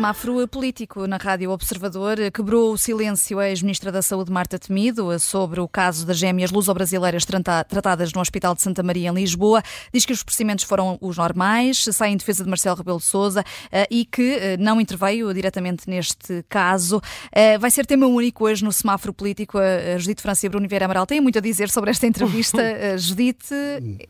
semáforo político na Rádio Observador. Quebrou o silêncio a ex-ministra da Saúde, Marta Temido, sobre o caso das gêmeas luso-brasileiras tratadas no Hospital de Santa Maria, em Lisboa. Diz que os procedimentos foram os normais, sai em defesa de Marcelo Rebelo de Sousa eh, e que eh, não interveio diretamente neste caso. Eh, vai ser tema único hoje no semáforo político. A Judite França e Bruno Vieira Amaral têm muito a dizer sobre esta entrevista. Judite,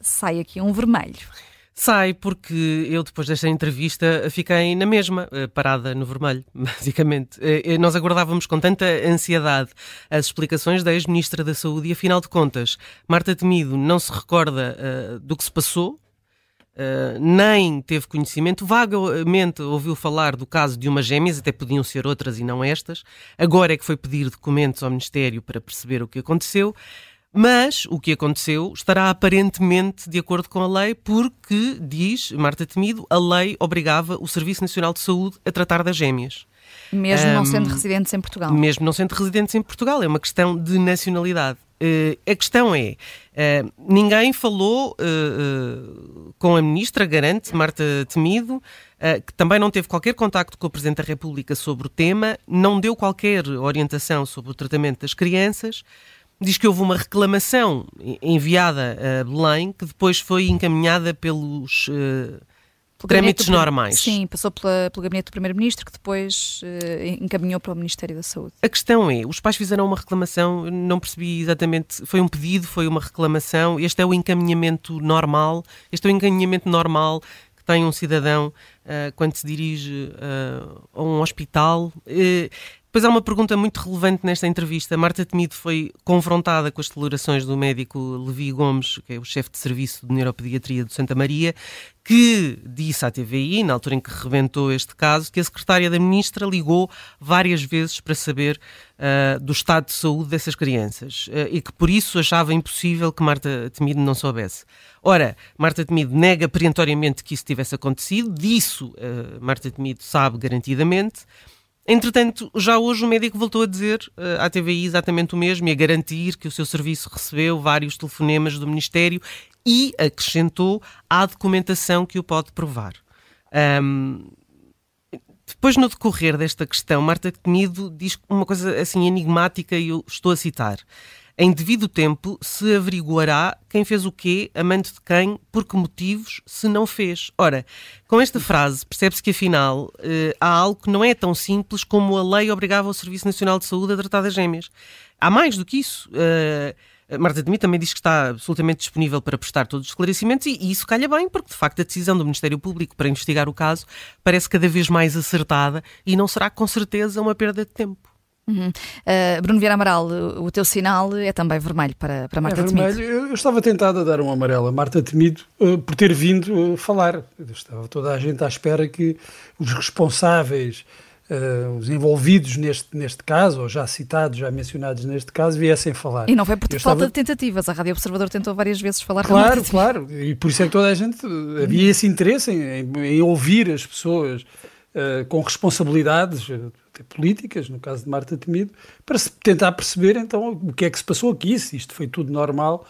sai aqui um vermelho. Sai porque eu, depois desta entrevista, fiquei na mesma, eh, parada no vermelho, basicamente. Eh, nós aguardávamos com tanta ansiedade as explicações da ex-ministra da Saúde e, afinal de contas, Marta Temido não se recorda uh, do que se passou, Uh, nem teve conhecimento, vagamente ouviu falar do caso de umas gêmeas, até podiam ser outras e não estas. Agora é que foi pedir documentos ao Ministério para perceber o que aconteceu. Mas o que aconteceu estará aparentemente de acordo com a lei, porque, diz Marta Temido, a lei obrigava o Serviço Nacional de Saúde a tratar das gêmeas. Mesmo um, não sendo residentes em Portugal. Mesmo não sendo residentes em Portugal, é uma questão de nacionalidade. Uh, a questão é: uh, ninguém falou uh, com a ministra, garante Marta Temido, que também não teve qualquer contacto com o Presidente da República sobre o tema, não deu qualquer orientação sobre o tratamento das crianças diz que houve uma reclamação enviada a Belém que depois foi encaminhada pelos uh, trâmites normais. Sim, passou pela, pelo gabinete do Primeiro-Ministro que depois uh, encaminhou para o Ministério da Saúde. A questão é, os pais fizeram uma reclamação, não percebi exatamente, foi um pedido, foi uma reclamação, este é o encaminhamento normal, este é o encaminhamento normal que tem um cidadão uh, quando se dirige a um hospital. Depois há uma pergunta muito relevante nesta entrevista. Marta Temido foi confrontada com as declarações do médico Levi Gomes, que é o chefe de serviço de neuropediatria do Santa Maria, que disse à TVI, na altura em que rebentou este caso, que a secretária da ministra ligou várias vezes para saber uh, do estado de saúde dessas crianças uh, e que por isso achava impossível que Marta Temido não soubesse. Ora, Marta Temido nega perentoriamente que isso tivesse acontecido, disso uh, Marta Temido sabe garantidamente. Entretanto, já hoje o médico voltou a dizer uh, à TVI exatamente o mesmo e a garantir que o seu serviço recebeu vários telefonemas do Ministério e acrescentou à documentação que o pode provar. Um, depois, no decorrer desta questão, Marta Temido diz uma coisa assim enigmática e eu estou a citar. Em devido tempo se averiguará quem fez o quê, amante de quem, por que motivos, se não fez. Ora, com esta frase percebe-se que afinal eh, há algo que não é tão simples como a lei obrigava o Serviço Nacional de Saúde a tratar das gêmeas. Há mais do que isso. Uh, Marta Demi também diz que está absolutamente disponível para prestar todos os esclarecimentos e, e, isso calha bem, porque de facto a decisão do Ministério Público para investigar o caso parece cada vez mais acertada e não será com certeza uma perda de tempo. Uhum. Uh, Bruno Vieira Amaral, o teu sinal é também vermelho para, para Marta é vermelho. Temido. Eu, eu, estava tentado a dar um amarelo a Marta Temido uh, por ter vindo uh, falar. Estava toda a gente à espera que os responsáveis, os envolvidos neste, neste caso, ou já citados, já mencionados neste caso, viessem falar. E não foi por falta estava... de tentativas. A Rádio Observador tentou várias vezes falar claro, com Marta. Claro, claro. E por isso é que toda a gente havia esse interesse em, em, em ouvir as pessoas com responsabilidades políticas, no caso de Marta Temido, para se tentar perceber então o que é que se passou aqui, se isto foi tudo normal.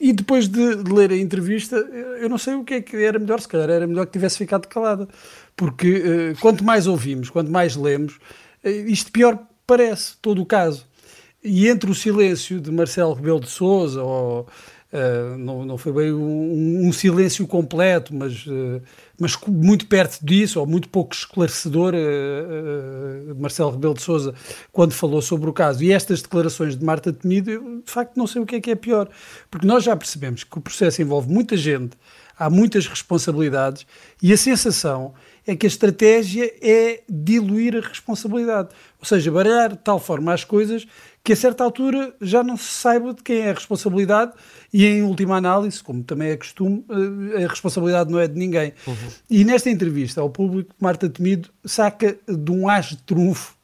E depois de, de, ler a entrevista, eu não sei o que é que era melhor, se calhar era melhor que tivesse ficado calada, porque uh, quanto mais ouvimos, quanto mais lemos, uh, isto pior parece, todo o caso. E entre o silêncio de Marcelo Rebelo de Sousa ou Uh, não, não foi bem um, um silêncio completo, mas, uh, mas muito perto disso, ou muito pouco esclarecedor, uh, Marcelo Rebelo de Sousa, quando falou sobre o caso. E estas declarações de Marta Temido, eu de facto não sei o que é que é pior, porque nós já percebemos que o processo envolve muita gente, há muitas responsabilidades, e a sensação é que a estratégia é diluir a responsabilidade, ou seja, baralhar de tal forma as coisas que a certa altura já não se saiba de quem é a responsabilidade e em última análise, como também é costume, eh, a responsabilidade não é de ninguém. Uhum. E nesta entrevista ao público, Marta Temido saca de um as de trunfo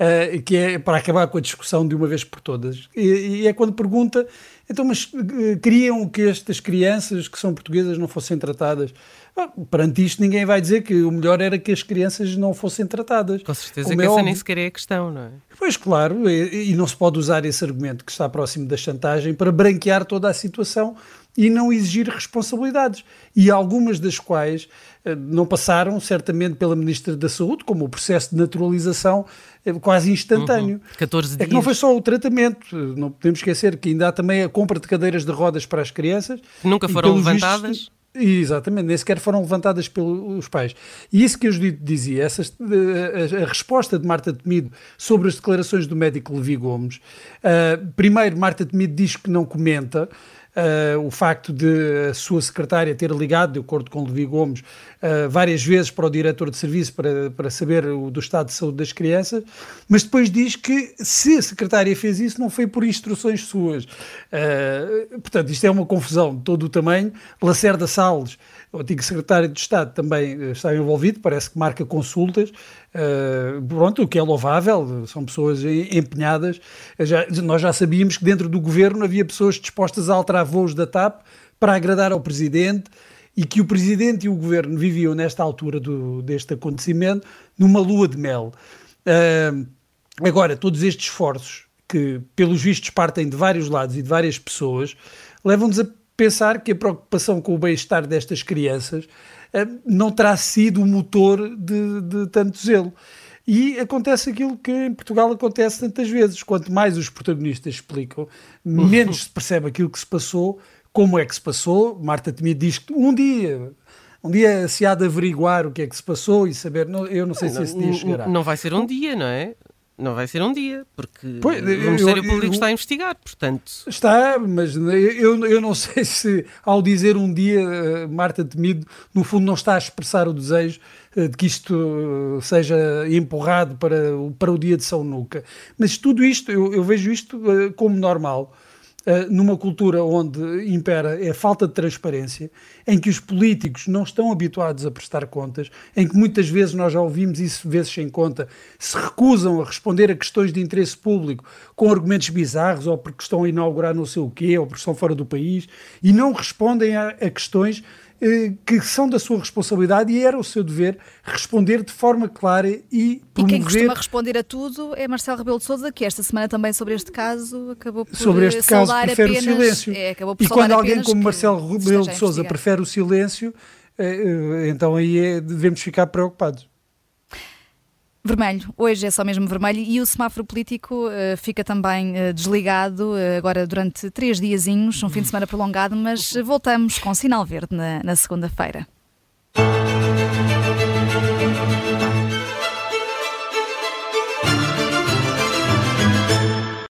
Uh, que é para acabar com a discussão de uma vez por todas. E, e é quando pergunta, então, mas uh, queriam que estas crianças que são portuguesas não fossem tratadas? Ah, perante isto, ninguém vai dizer que o melhor era que as crianças não fossem tratadas. Com certeza que é essa óbvio. nem sequer é a questão, não é? Pois, claro, e, e, não se pode usar esse argumento que está próximo da chantagem para branquear toda a situação e não exigir responsabilidades. E algumas das quais eh, não passaram, certamente, pela Ministra da Saúde, como o processo de naturalização eh, quase instantâneo. Uhum. 14 dias. É que não foi só o tratamento, não podemos esquecer que ainda há também a compra de cadeiras de rodas para as crianças. Que nunca foram levantadas. Vistos, Exatamente, nem sequer foram levantadas pelos pais. E isso que a Judite dizia, essa, a, a, resposta de Marta Temido sobre as declarações do médico Levi Gomes. Uh, primeiro, Marta Temido diz que não comenta, uh, o facto de a sua secretária ter ligado, de acordo com Levi Gomes, uh, várias vezes para o diretor de serviço para, para saber o, do estado de saúde das crianças, mas depois diz que se a secretária fez isso não foi por instruções suas. Uh, portanto, isto é uma confusão de todo o tamanho. Lacerda Salles o antigo secretário de Estado também está envolvido, parece que marca consultas, uh, pronto, o que é louvável, são pessoas empenhadas. Já, nós já sabíamos que dentro do governo havia pessoas dispostas a alterar voos da TAP para agradar ao presidente e que o presidente e o governo viviam nesta altura do, deste acontecimento numa lua de mel. Uh, agora, todos estes esforços que, pelos vistos, partem de vários lados e de várias pessoas, levam-nos a pensar que a preocupação com o bem-estar destas crianças eh, não terá sido o motor de, de tanto zelo. E acontece aquilo que em Portugal acontece tantas vezes. Quanto mais os protagonistas explicam, menos se percebe aquilo que se passou, como é que se passou. Marta Temido diz que um dia um dia se há de averiguar o que é que se passou e saber. eu não sei não, se esse dia chegará. Não vai ser um dia, não é? Não vai ser um dia, porque pois, o Ministério eu, Público eu, está a investigar, portanto. Está, mas eu, eu não sei se ao dizer um dia, eh, Marta Temido, no fundo não está a expressar o desejo eh, de que isto eh, seja empurrado para, para o dia de São Nuca. Mas tudo isto, eu, eu vejo isto como normal. Eh, numa cultura onde impera é a falta de transparência, em que os políticos não estão habituados a prestar contas, em que muitas vezes nós já ouvimos isso vezes sem conta, se recusam a responder a questões de interesse público com argumentos bizarros, ou porque estão a inaugurar não sei o quê, ou porque estão fora do país, e não respondem a, a questões que são da sua responsabilidade e era o seu dever responder de forma clara e promover... E quem costuma responder a tudo é Marcelo Rebelo de Sousa, que esta semana também sobre este caso acabou por Sobre este caso prefere apenas, o silêncio. É, e quando alguém como Marcelo Rebelo de Sousa prefere o silêncio, eh, então aí é, devemos ficar preocupados. Vermelho, hoje é só mesmo vermelho e o semáforo político uh, fica também uh, desligado uh, agora durante três diazinhos, um fim de semana prolongado, mas voltamos com sinal verde na, na segunda-feira.